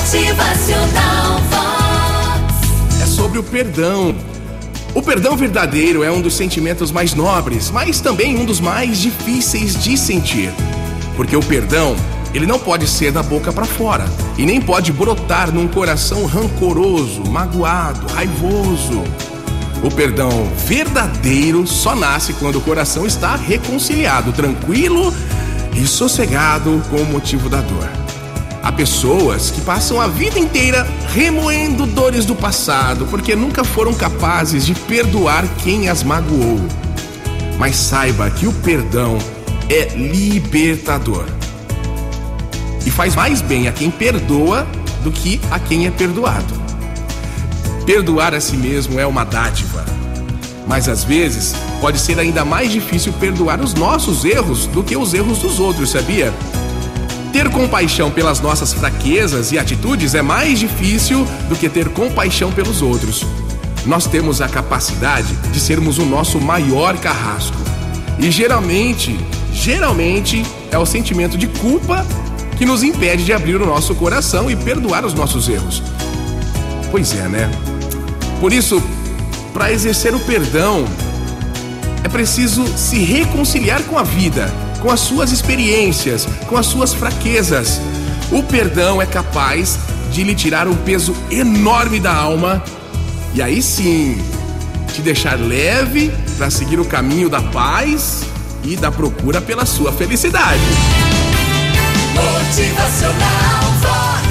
Motivacional Vox. É sobre o perdão. O perdão verdadeiro é um dos sentimentos mais nobres, mas também um dos mais difíceis de sentir. Porque o perdão, ele não pode ser da boca para fora e nem pode brotar num coração rancoroso, magoado, raivoso. O perdão verdadeiro só nasce quando o coração está reconciliado, tranquilo e sossegado com o motivo da dor. Há pessoas que passam a vida inteira remoendo dores do passado porque nunca foram capazes de perdoar quem as magoou. Mas saiba que o perdão é libertador e faz mais bem a quem perdoa do que a quem é perdoado. Perdoar a si mesmo é uma dádiva, mas às vezes pode ser ainda mais difícil perdoar os nossos erros do que os erros dos outros, sabia? Ter compaixão pelas nossas fraquezas e atitudes é mais difícil do que ter compaixão pelos outros. Nós temos a capacidade de sermos o nosso maior carrasco. E geralmente, geralmente é o sentimento de culpa que nos impede de abrir o nosso coração e perdoar os nossos erros. Pois é, né? Por isso, para exercer o perdão, é preciso se reconciliar com a vida com as suas experiências, com as suas fraquezas. O perdão é capaz de lhe tirar um peso enorme da alma e aí sim te deixar leve para seguir o caminho da paz e da procura pela sua felicidade. Motivacional Vox.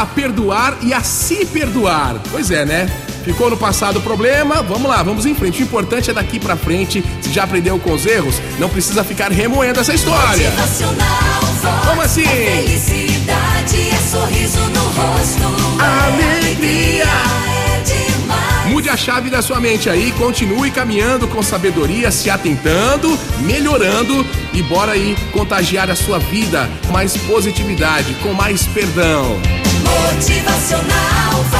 A perdoar e a se perdoar. Pois é, né? Ficou no passado o problema? Vamos lá, vamos em frente. O importante é daqui pra frente. Se já aprendeu com os erros, não precisa ficar remoendo essa história. Como assim? É felicidade, é sorriso no rosto. Alegria. É demais. Mude a chave da sua mente aí, continue caminhando com sabedoria, se atentando, melhorando e bora aí contagiar a sua vida com mais positividade, com mais perdão. Motivacional.